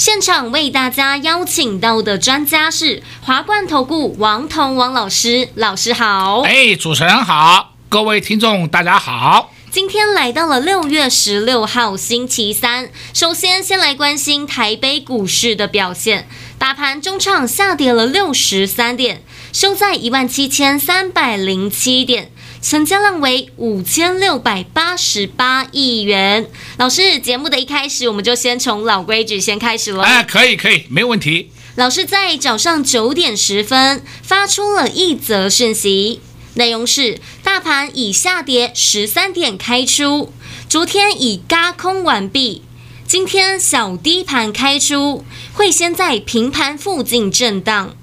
现场为大家邀请到的专家是华冠投顾王彤王老师，老师好。哎，主持人好，各位听众大家好。今天来到了六月十六号星期三，首先先来关心台北股市的表现，大盘中场下跌了六十三点，收在一万七千三百零七点，成交量为五千六百八十八亿元。老师，节目的一开始，我们就先从老规矩先开始了。哎，可以可以，没问题。老师在早上九点十分发出了一则讯息。内容是：大盘已下跌十三点开出，昨天已嘎空完毕，今天小低盘开出，会先在平盘附近震荡，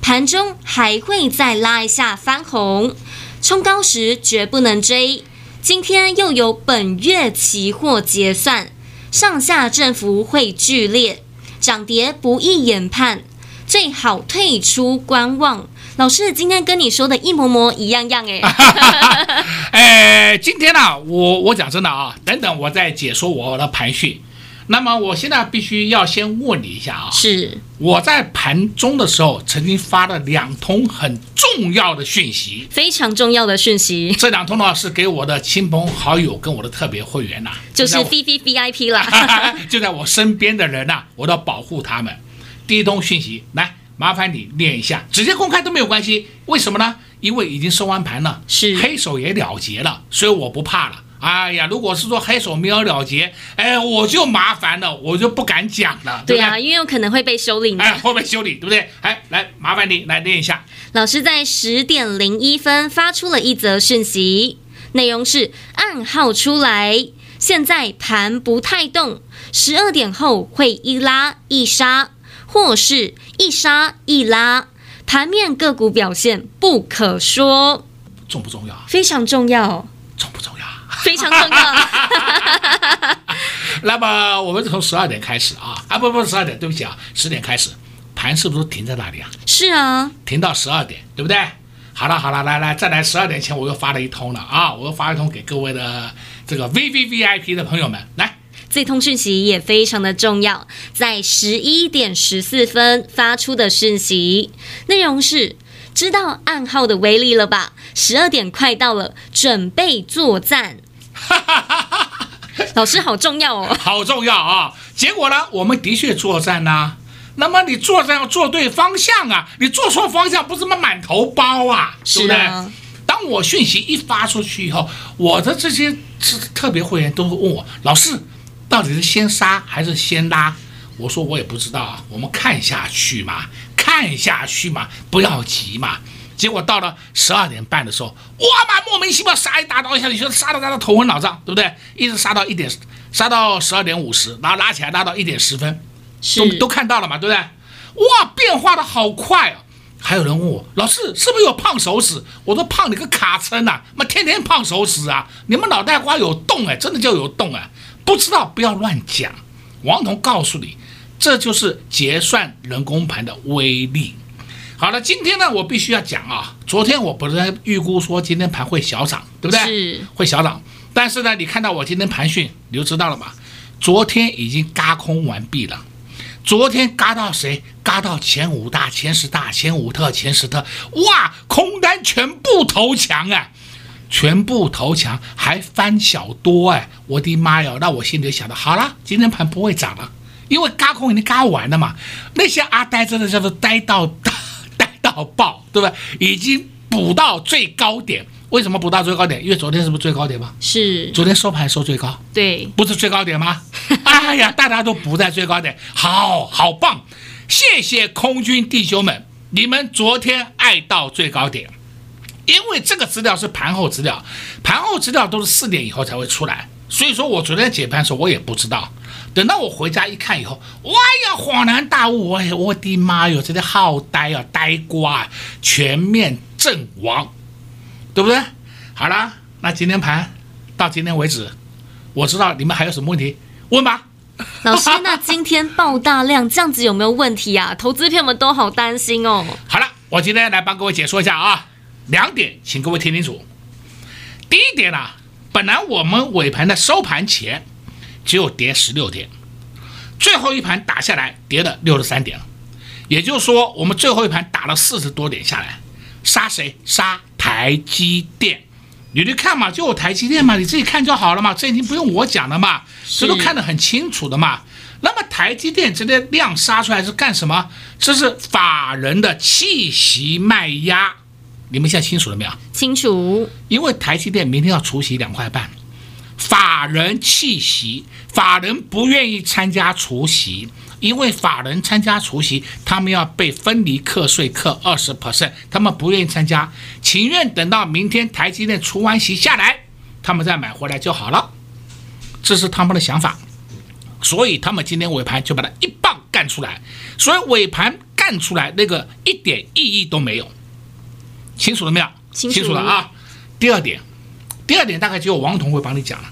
盘中还会再拉一下翻红，冲高时绝不能追。今天又有本月期货结算，上下振幅会剧烈，涨跌不易研判，最好退出观望。老师今天跟你说的一模模一样样哎，哎，今天呢、啊，我我讲真的啊，等等我再解说我的盘序。那么我现在必须要先问你一下啊，是我在盘中的时候曾经发了两通很重要的讯息，非常重要的讯息。这两通呢是给我的亲朋好友跟我的特别会员呐、啊，就是 V V V I P 啦，就在我身边的人呐、啊，我都要保护他们。第一通讯息来。麻烦你念一下，直接公开都没有关系。为什么呢？因为已经收完盘了，是黑手也了结了，所以我不怕了。哎呀，如果是说黑手没有了结，哎，我就麻烦了，我就不敢讲了。对啊，对因为有可能会被修理。哎，会被修理，对不对？哎，来，麻烦你来念一下。老师在十点零一分发出了一则讯息，内容是暗号出来，现在盘不太动，十二点后会一拉一杀。或是一杀一拉，盘面个股表现不可说，重不重要？非常重要。重不重要？非常重要。那么我们从十二点开始啊啊不不十二点，对不起啊，十点开始，盘是不是停在那里啊？是啊，停到十二点，对不对？好了好了，来来再来，十二点前我又发了一通了啊，我又发一通给各位的这个 VVVIP 的朋友们来。这通讯息也非常的重要，在十一点十四分发出的讯息，内容是：知道暗号的威力了吧？十二点快到了，准备作战。老师好重要哦，好重要啊！结果呢，我们的确作战呐、啊。那么你作战要做对方向啊，你做错方向不是嘛满头包啊，是不是？当我讯息一发出去以后，我的这些特别会员都会问我老师。到底是先杀还是先拉？我说我也不知道啊，我们看下去嘛，看下去嘛，不要急嘛。结果到了十二点半的时候，哇妈，莫名其妙杀一大刀下去，就杀到杀的头昏脑胀，对不对？一直杀到一点，杀到十二点五十，然后拉起来拉到一点十分，都都看到了嘛，对不对？哇，变化的好快啊！还有人问我老师是不是有胖手指？我说胖你个卡称呐，妈天天胖手指啊！你们脑袋瓜有洞哎，真的就有洞哎。不知道不要乱讲，王彤告诉你，这就是结算人工盘的威力。好了，今天呢，我必须要讲啊，昨天我不是预估说今天盘会小涨，对不对？是会小涨，但是呢，你看到我今天盘讯，你就知道了嘛。昨天已经嘎空完毕了，昨天嘎到谁？嘎到前五大、前十大、前五特、前十特，哇，空单全部投降啊！全部投降，还翻小多哎！我的妈呀！那我心里就想的，好了，今天盘不会涨了，因为嘎空已经嘎完了嘛。那些阿呆真的叫做呆到呆到爆，对不对？已经补到最高点。为什么补到最高点？因为昨天是不是最高点吗？是。昨天收盘收最高，对，不是最高点吗？哎呀，大家都补在最高点，好好棒！谢谢空军弟兄们，你们昨天爱到最高点。因为这个资料是盘后资料，盘后资料都是四点以后才会出来，所以说我昨天解盘的时候我也不知道，等到我回家一看以后，哇呀，恍然大悟，哎，我的妈哟，真的好呆啊，呆瓜，全面阵亡，对不对？好啦，那今天盘到今天为止，我知道你们还有什么问题，问吧。老师，那今天爆大量，这样子有没有问题啊？投资朋友们都好担心哦。好了，我今天来帮各位解说一下啊，两点，请各位听清楚。第一点啊，本来我们尾盘的收盘前只有跌十六点，最后一盘打下来跌了六十三点，也就是说，我们最后一盘打了四十多点下来，杀谁？杀台积电。你去看嘛，就有台积电嘛，你自己看就好了嘛，这已经不用我讲了嘛，这都看得很清楚的嘛。那么台积电这些量杀出来是干什么？这是法人的气息卖压，你们现在清楚了没有？清楚。因为台积电明天要除息两块半，法人弃席，法人不愿意参加除席。因为法人参加除席，他们要被分离课税课二十 percent，他们不愿意参加，情愿等到明天台积电除完席下来，他们再买回来就好了，这是他们的想法，所以他们今天尾盘就把它一棒干出来，所以尾盘干出来那个一点意义都没有，清楚了没有？清楚了啊。第二点，第二点大概只有王彤会帮你讲了，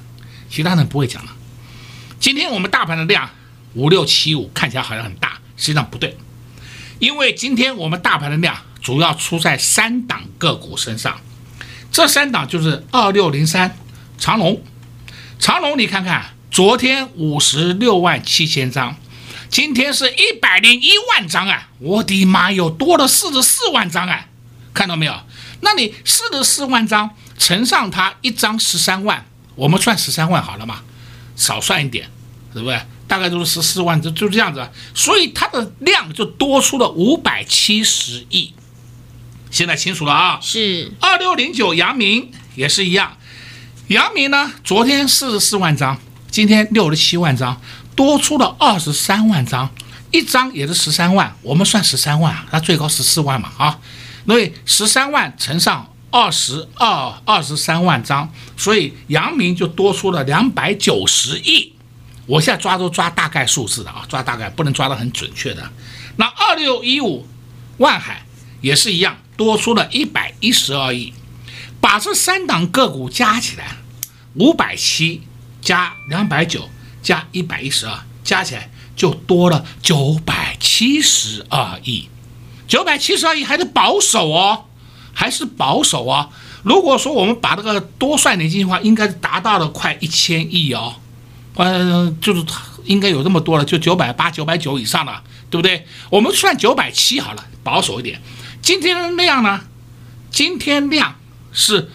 其他人不会讲了。今天我们大盘的量。五六七五看起来好像很大，实际上不对，因为今天我们大盘的量主要出在三档个股身上，这三档就是二六零三长荣，长荣你看看，昨天五十六万七千张，今天是一百零一万张啊，我的妈哟，多了四十四万张啊，看到没有？那你四十四万张乘上它一张十三万，我们算十三万好了嘛，少算一点，对不对？大概都是十四万，就就这样子，所以它的量就多出了五百七十亿。现在清楚了啊？是二六零九阳明也是一样，阳明呢，昨天四十四万张，今天六十七万张，多出了二十三万张，一张也是十三万，我们算十三万，它最高十四万嘛啊，所以十三万乘上二十二二十三万张，所以阳明就多出了两百九十亿。我现在抓都抓大概数字的啊，抓大概不能抓得很准确的。那二六一五万海也是一样，多出了一百一十二亿，把这三档个股加起来，五百七加两百九加一百一十二，加起来就多了九百七十二亿。九百七十二亿还是保守哦，还是保守啊。如果说我们把这个多算点进去的话，应该达到了快一千亿哦。嗯，就是应该有这么多了，就九百八、九百九以上了，对不对？我们算九百七好了，保守一点。今天量呢？今天量是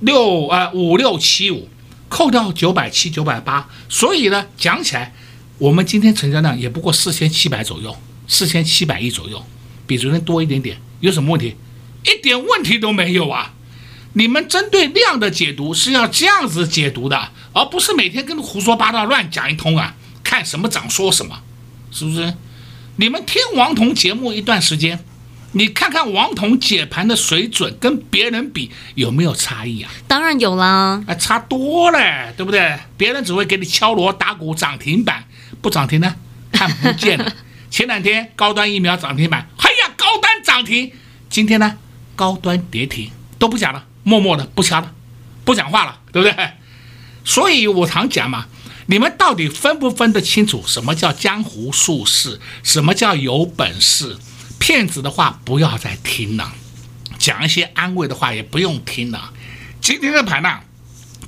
六呃五六七五，扣掉九百七、九百八，所以呢，讲起来，我们今天成交量也不过四千七百左右，四千七百亿左右，比昨天多一点点，有什么问题？一点问题都没有啊！你们针对量的解读是要这样子解读的。而不是每天跟胡说八道乱讲一通啊！看什么涨说什么，是不是？你们听王彤节目一段时间，你看看王彤解盘的水准跟别人比有没有差异啊？当然有啦，啊，差多了，对不对？别人只会给你敲锣打鼓涨停板，不涨停呢，看不见了。前两天高端疫苗涨停板，哎呀，高端涨停，今天呢，高端跌停，都不讲了，默默的不掐了，不讲话了，对不对？所以我常讲嘛，你们到底分不分得清楚什么叫江湖术士，什么叫有本事？骗子的话不要再听了，讲一些安慰的话也不用听了。今天的盘呢，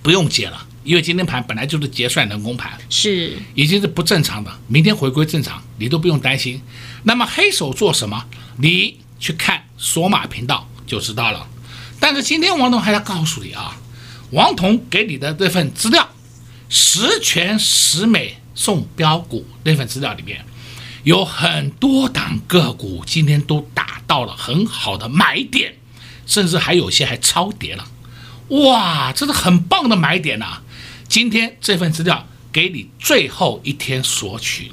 不用解了，因为今天盘本来就是结算人工盘，是已经是不正常的，明天回归正常，你都不用担心。那么黑手做什么？你去看索马频道就知道了。但是今天王彤还要告诉你啊。王彤给你的这份资料，十全十美送标股那份资料里面，有很多档个股今天都达到了很好的买点，甚至还有些还超跌了，哇，这是很棒的买点呐、今天这份资料给你最后一天索取，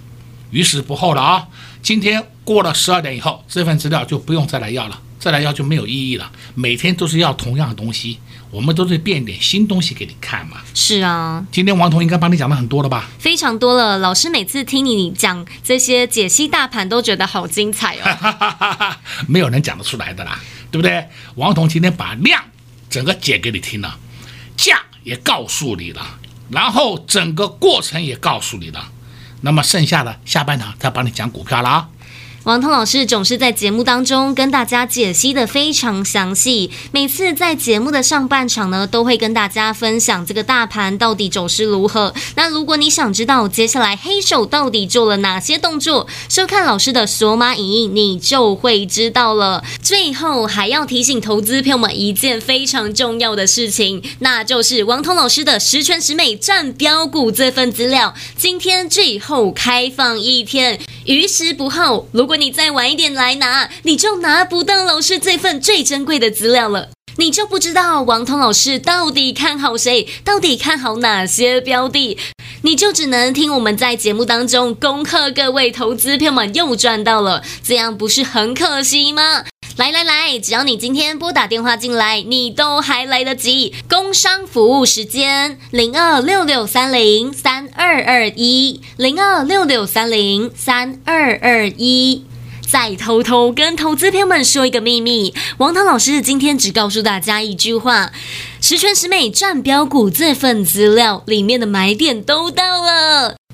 于时不候了啊！今天过了十二点以后，这份资料就不用再来要了，再来要就没有意义了。每天都是要同样的东西。我们都是变点新东西给你看嘛。是啊，今天王彤应该帮你讲的很多了吧？非常多了。老师每次听你讲这些解析大盘，都觉得好精彩哦。没有人讲得出来的啦，对不对？王彤今天把量整个解给你听了，价也告诉你了，然后整个过程也告诉你了。那么剩下的下半场再帮你讲股票了啊。王彤老师总是在节目当中跟大家解析的非常详细，每次在节目的上半场呢，都会跟大家分享这个大盘到底走势如何。那如果你想知道接下来黑手到底做了哪些动作，收看老师的索马影音，你就会知道了。最后还要提醒投资朋友们一件非常重要的事情，那就是王彤老师的十全十美战标股这份资料，今天最后开放一天，余时不候。如如果你再晚一点来拿，你就拿不到老师这份最珍贵的资料了。你就不知道王彤老师到底看好谁，到底看好哪些标的，你就只能听我们在节目当中恭贺各位投资票们又赚到了，这样不是很可惜吗？来来来，只要你今天拨打电话进来，你都还来得及。工商服务时间零二六六三零三二二一零二六六三零三二二一。再偷偷跟投资朋友们说一个秘密，王涛老师今天只告诉大家一句话：十全十美赚标股这份资料里面的买点都到了，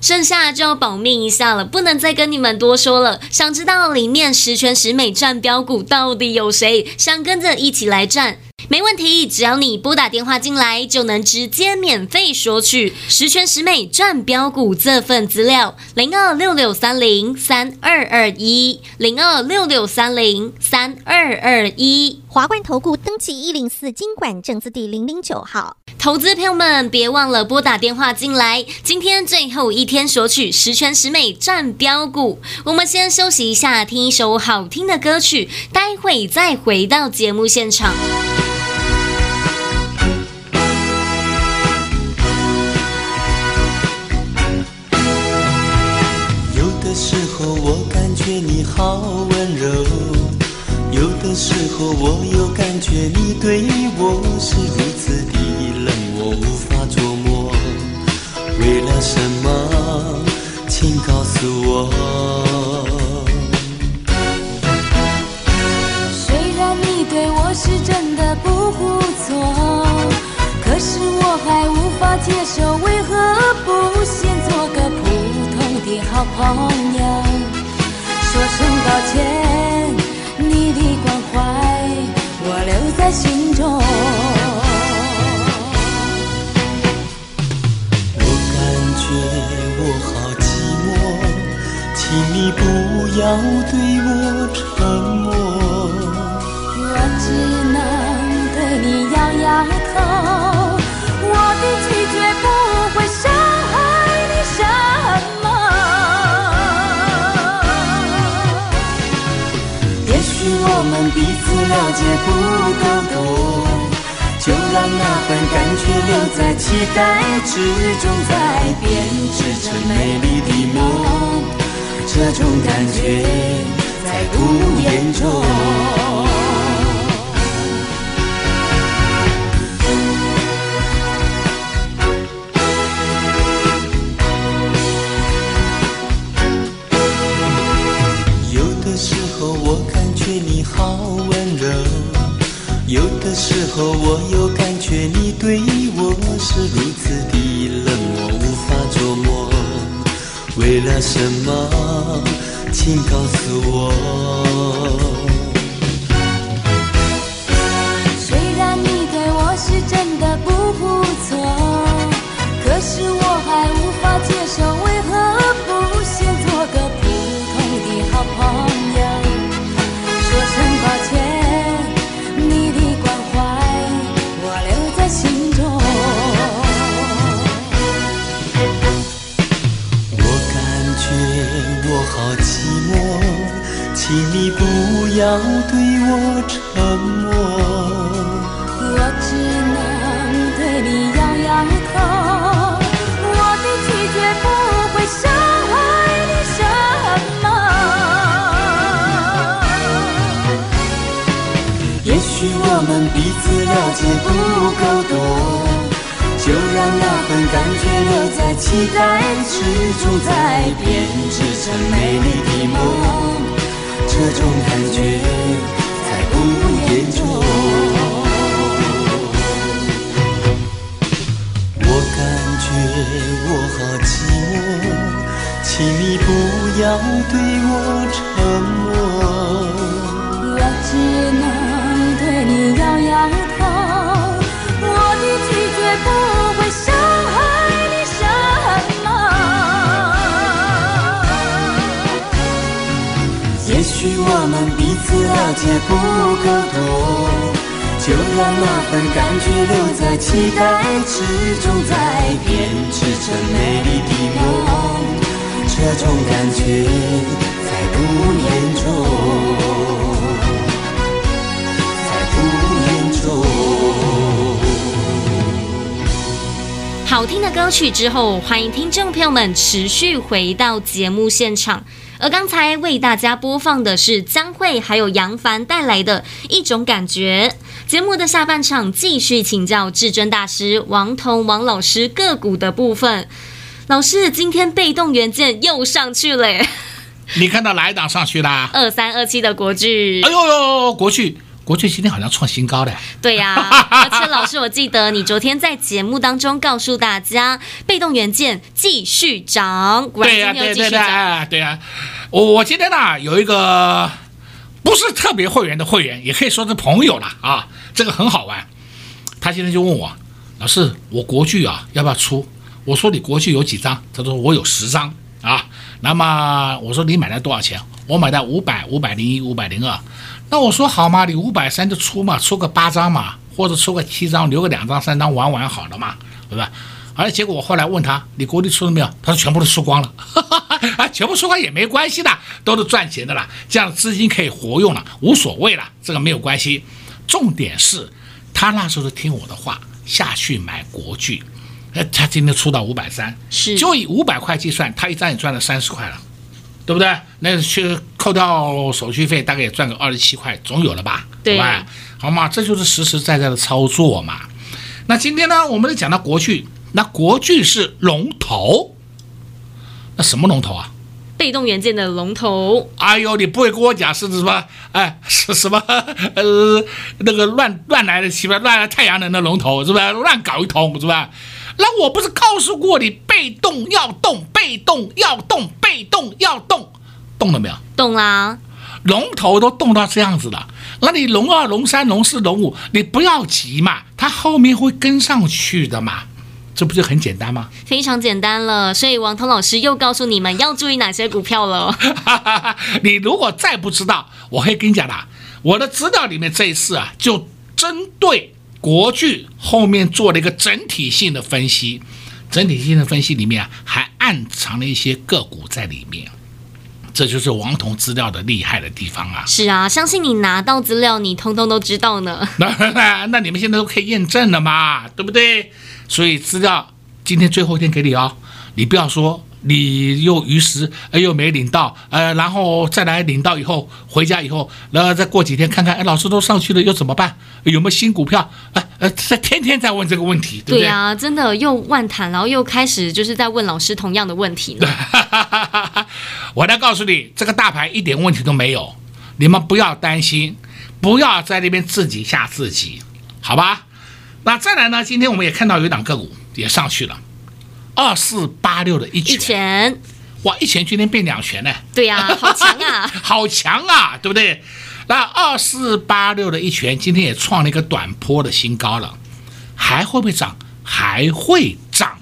剩下就要保命一下了，不能再跟你们多说了。想知道里面十全十美赚标股到底有谁？想跟着一起来赚？没问题，只要你拨打电话进来，就能直接免费索取十全十美赚标股这份资料。零二六六三零三二二一，零二六六三零三二二一。华冠投顾登记一零四经管证字第零零九号。投资朋友们，别忘了拨打电话进来。今天最后一天索取十全十美赚标股。我们先休息一下，听一首好听的歌曲，待会再回到节目现场。有的时候，我感觉你好温柔，有的时候我又感觉你对我是如此的冷，我无法捉摸。为了什么？请告诉我。虽然你对我是真的不错，可是我还无法接受，为何不先做个普通的好朋友？说声抱歉，心中。我感觉我好寂寞，请你不要对我沉默。了解不够多，就让那份感觉留在期待之中，再编织成美丽的梦。这种感觉在不言中。候我又感觉你对我是如此的冷，漠无法捉摸。为了什么？请告诉我。虽然你对我是真的不不错，可是我还无法接受，为请你不要对我沉默，我只能对你摇摇头。我的拒绝不会伤害你什么。也许我们。彼此了解不够多，就让那份感觉留在期待之中，再编织成美丽的梦。这种感觉才不严重。我感觉我好寂寞，请你不要对我沉默。我只能对你摇摇头，许我们彼此了解不够多，就让那份感觉留在期待之中，再编织成美丽的梦。这种感觉才不严重。好听的歌曲之后，欢迎听众朋友们持续回到节目现场。而刚才为大家播放的是江蕙还有杨凡带来的一种感觉。节目的下半场继续请教至尊大师王彤王老师个股的部分。老师，今天被动元件又上去了耶，你看到哪一档上去啦？二三二七的国巨。哎呦呦，国巨。国巨今天好像创新高了，对呀、啊，而且老师，我记得你昨天在节目当中告诉大家，被动元件继续涨，对呀、啊，对对对，对呀、啊，我我今天呢有一个不是特别会员的会员，也可以说是朋友了啊，这个很好玩，他今天就问我，老师，我国巨啊要不要出？我说你国巨有几张？他说我有十张。啊，那么我说你买了多少钱？我买的五百、五百零一、五百零二。那我说好嘛，你五百三就出嘛，出个八张嘛，或者出个七张，留个两张三张玩玩好了嘛，对吧？而结果我后来问他，你国内出了没有？他说全部都输光了，啊，全部输光也没关系的，都是赚钱的啦，这样资金可以活用了，无所谓了，这个没有关系。重点是，他那时候听我的话下去买国剧，呃，他今天出到五百三，是，就以五百块计算，他一张也赚了三十块了。对不对？那去扣掉手续费，大概也赚个二十七块，总有了吧？对吧？好嘛，这就是实实在在的操作嘛。那今天呢，我们讲到国巨，那国巨是龙头，那什么龙头啊？被动元件的龙头。哎呦，你不会跟我讲是什么？哎，是什么？呃，那个乱乱来的，什么乱来太阳能的龙头是吧？乱搞一通是吧？那我不是告诉过你，被动要动，被动要动，被动要动，动了没有？动啦！龙头都动到这样子了，那你龙二、龙三、龙四、龙五，你不要急嘛，它后面会跟上去的嘛，这不就很简单吗？非常简单了，所以王彤老师又告诉你们要注意哪些股票了。你如果再不知道，我可以跟你讲啦，我的资料里面这一次啊，就针对。国巨后面做了一个整体性的分析，整体性的分析里面啊，还暗藏了一些个股在里面，这就是王彤资料的厉害的地方啊！是啊，相信你拿到资料，你通通都知道呢。那 那那你们现在都可以验证了嘛，对不对？所以资料今天最后一天给你哦，你不要说。你又于是哎又没领到，呃，然后再来领到以后回家以后，然后再过几天看看，哎，老师都上去了又怎么办？有没有新股票？呃呃，在天天在问这个问题，对不对？对啊，真的又万谈，然后又开始就是在问老师同样的问题呢。我来告诉你，这个大盘一点问题都没有，你们不要担心，不要在那边自己吓自己，好吧？那再来呢？今天我们也看到有一档个股也上去了。二四八六的一拳，一拳，哇！一拳今天变两拳呢？对呀、啊，好强啊，好强啊，对不对？那二四八六的一拳今天也创了一个短波的新高了，还会不会涨？还会涨，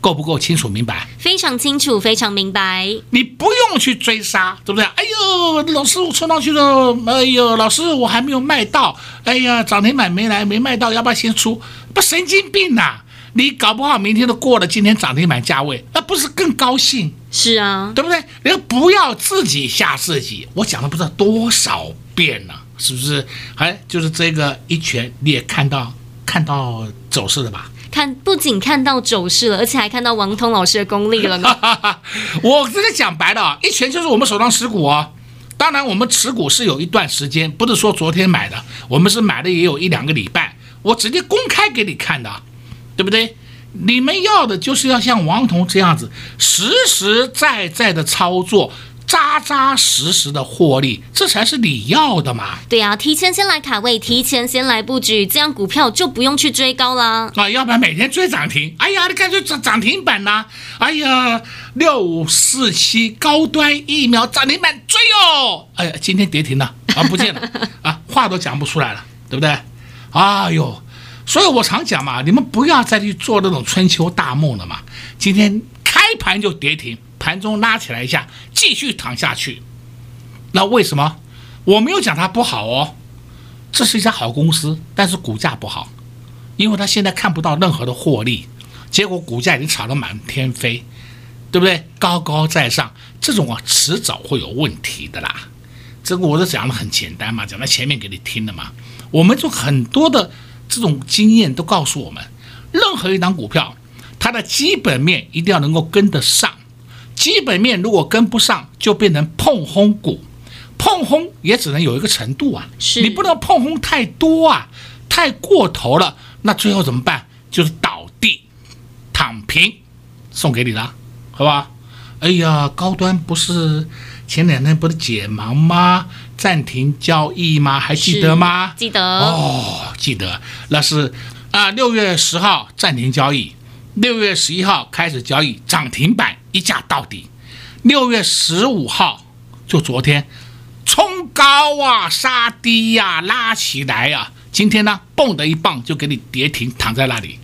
够不够清楚明白？非常清楚，非常明白。你不用去追杀，对不对？哎呦，老师，我冲上去了！哎呦，老师，我还没有卖到！哎呀，涨停板没来，没卖到，要不要先出？不，神经病呐、啊！你搞不好明天都过了今天涨停板价位，那不是更高兴？是啊，对不对？你不要自己吓自己。我讲了不知道多少遍了，是不是？哎，就是这个一拳，你也看到看到走势了吧？看，不仅看到走势了，而且还看到王通老师的功力了呢。我这个讲白了，一拳就是我们手上持股哦。当然，我们持股是有一段时间，不是说昨天买的，我们是买的也有一两个礼拜，我直接公开给你看的，对不对？你们要的就是要像王彤这样子，实实在在的操作。扎扎实实的获利，这才是你要的嘛？对呀、啊，提前先来卡位，提前先来布局，这样股票就不用去追高了啊！要不然每天追涨停，哎呀，你干脆涨涨停板呐、啊！哎呀，六五四七高端疫苗涨停板追哦！哎呀，今天跌停了啊，不见了啊，话都讲不出来了，对不对？哎呦，所以我常讲嘛，你们不要再去做那种春秋大梦了嘛。今天开盘就跌停。盘中拉起来一下，继续躺下去。那为什么我没有讲它不好哦？这是一家好公司，但是股价不好，因为它现在看不到任何的获利，结果股价已经炒得满天飞，对不对？高高在上，这种啊，迟早会有问题的啦。这个我都讲得很简单嘛，讲在前面给你听的嘛。我们就很多的这种经验都告诉我们，任何一档股票，它的基本面一定要能够跟得上。基本面如果跟不上，就变成碰轰股，碰轰也只能有一个程度啊，是你不能碰轰太多啊，太过头了，那最后怎么办？就是倒地躺平，送给你了，好吧？哎呀，高端不是前两天不是解盲吗？暂停交易吗？还记得吗？记得哦，记得，那是啊，六月十号暂停交易。六月十一号开始交易，涨停板一价到底。六月十五号就昨天，冲高啊，杀低呀、啊，拉起来呀、啊。今天呢，蹦的一棒就给你跌停，躺在那里。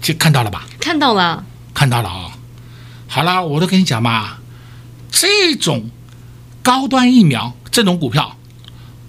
就看到了吧？看到了，看到了啊、哦。好了，我都跟你讲嘛，这种高端疫苗这种股票，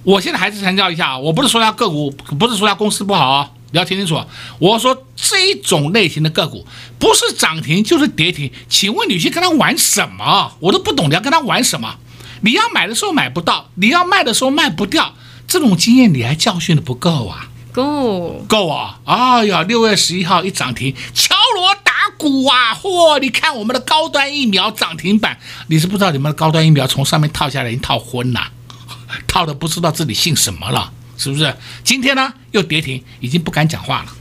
我现在还是强调一下，我不是说它个股，不是说它公司不好啊。你要听清楚，我说这种类型的个股不是涨停就是跌停，请问你去跟他玩什么？我都不懂你要跟他玩什么？你要买的时候买不到，你要卖的时候卖不掉，这种经验你还教训的不够啊？够够啊！哎呀，六月十一号一涨停，敲锣打股啊！嚯，你看我们的高端疫苗涨停板，你是不知道你们的高端疫苗从上面套下来已经套昏了，套的不知道自己姓什么了。是不是？今天呢又跌停，已经不敢讲话了。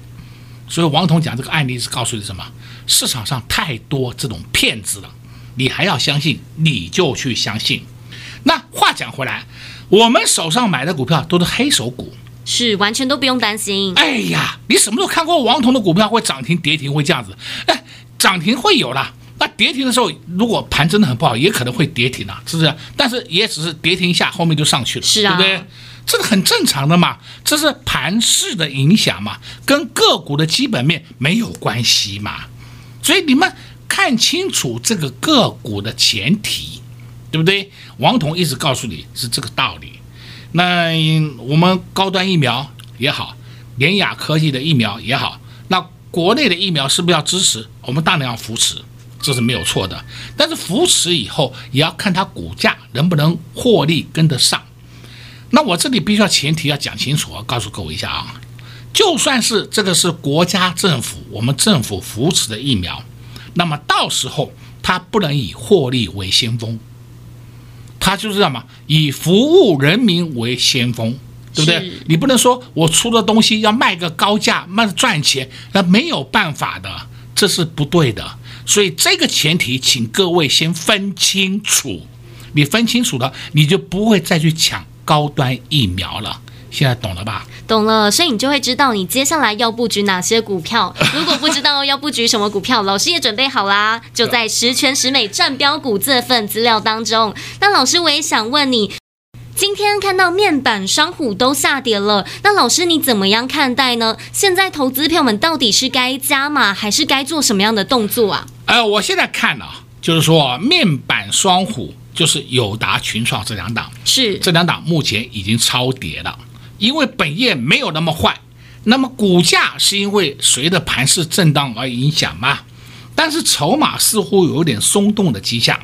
所以王彤讲这个案例是告诉你什么？市场上太多这种骗子了，你还要相信，你就去相信。那话讲回来，我们手上买的股票都是黑手股，是完全都不用担心。哎呀，你什么时候看过王彤的股票会涨停跌停会这样子？哎，涨停会有啦，那跌停的时候，如果盘真的很不好，也可能会跌停啊，是不是？但是也只是跌停一下，后面就上去了，是啊，对不对？这个很正常的嘛，这是盘势的影响嘛，跟个股的基本面没有关系嘛。所以你们看清楚这个个股的前提，对不对？王彤一直告诉你是这个道理。那我们高端疫苗也好，联亚科技的疫苗也好，那国内的疫苗是不是要支持？我们当然要扶持，这是没有错的。但是扶持以后，也要看它股价能不能获利跟得上。那我这里必须要前提要讲清楚啊，告诉各位一下啊，就算是这个是国家政府我们政府扶持的疫苗，那么到时候它不能以获利为先锋，它就是什么？以服务人民为先锋，对不对？你不能说我出的东西要卖个高价，卖赚钱，那没有办法的，这是不对的。所以这个前提，请各位先分清楚，你分清楚了，你就不会再去抢。高端疫苗了，现在懂了吧？懂了，所以你就会知道你接下来要布局哪些股票。如果不知道要布局什么股票，老师也准备好啦，就在十全十美战标股这份资料当中。那老师，我也想问你，今天看到面板双虎都下跌了，那老师你怎么样看待呢？现在投资票们到底是该加码，还是该做什么样的动作啊？呃，我现在看啊，就是说面板双虎。就是友达、群创这两档，是这两档目前已经超跌了，因为本业没有那么坏，那么股价是因为随着盘势震荡而影响嘛？但是筹码似乎有点松动的迹象，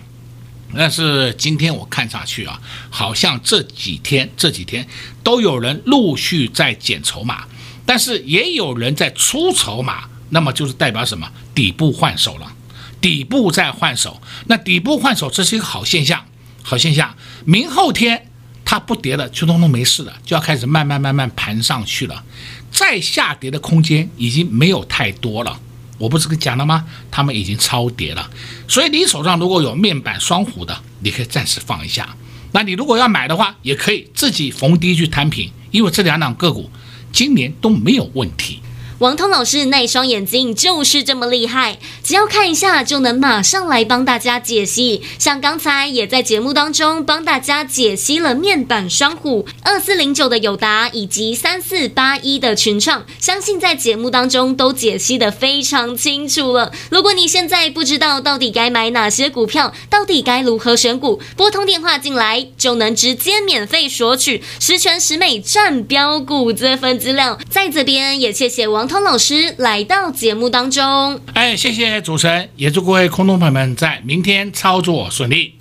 但是今天我看下去啊，好像这几天这几天都有人陆续在减筹码，但是也有人在出筹码，那么就是代表什么？底部换手了。底部在换手，那底部换手这是一个好现象，好现象。明后天它不跌了，就通通没事了，就要开始慢慢慢慢盘上去了。再下跌的空间已经没有太多了。我不是跟你讲了吗？他们已经超跌了。所以你手上如果有面板双虎的，你可以暂时放一下。那你如果要买的话，也可以自己逢低去摊平，因为这两档个股今年都没有问题。王通老师那双眼睛就是这么厉害，只要看一下就能马上来帮大家解析。像刚才也在节目当中帮大家解析了面板双虎二四零九的友达以及三四八一的群创，相信在节目当中都解析的非常清楚了。如果你现在不知道到底该买哪些股票，到底该如何选股，拨通电话进来就能直接免费索取十全十美赚标股这份资料。在这边也谢谢王。康老师来到节目当中，哎，谢谢主持人，也祝各位空中朋友们在明天操作顺利。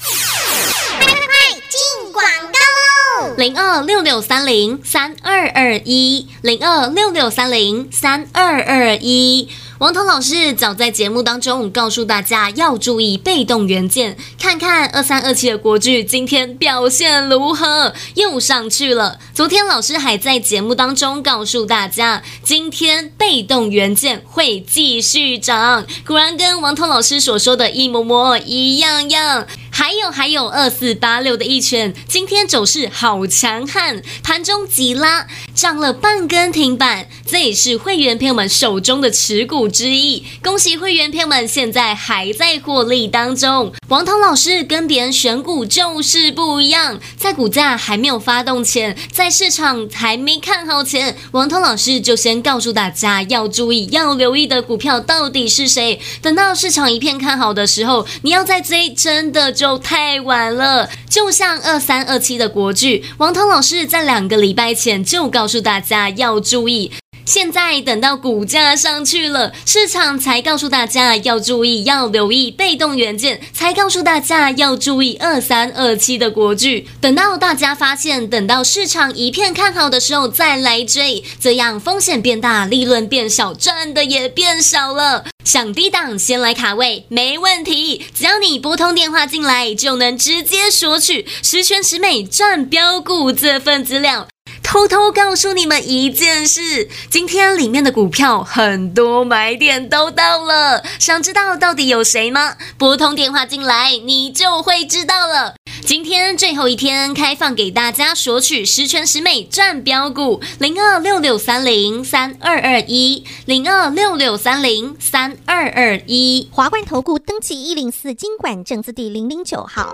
零二六六三零三二二一，零二六六三零三二二一。王彤老师早在节目当中告诉大家要注意被动元件，看看二三二七的国巨今天表现如何，又上去了。昨天老师还在节目当中告诉大家，今天被动元件会继续涨，果然跟王彤老师所说的一模模一样样。还有还有二四八六的一拳，今天走势好强悍，盘中急拉涨了半根停板，这也是会员朋友们手中的持股之一。恭喜会员朋友们现在还在获利当中。王涛老师跟别人选股就是不一样，在股价还没有发动前，在市场还没看好前，王涛老师就先告诉大家要注意、要留意的股票到底是谁。等到市场一片看好的时候，你要再追，真的就。太晚了，就像二三二七的国剧，王涛老师在两个礼拜前就告诉大家要注意。现在等到股价上去了，市场才告诉大家要注意，要留意被动元件，才告诉大家要注意二三二七的国巨。等到大家发现，等到市场一片看好的时候再来追，这样风险变大，利润变少，赚的也变少了。想低档先来卡位，没问题，只要你拨通电话进来，就能直接索取十全十美赚标股这份资料。偷偷告诉你们一件事，今天里面的股票很多买点都到了，想知道到底有谁吗？拨通电话进来，你就会知道了。今天最后一天开放给大家索取十全十美赚标股，零二六六三零三二二一，零二六六三零三二二一，华冠投顾登记一零四金管证字第零零九号。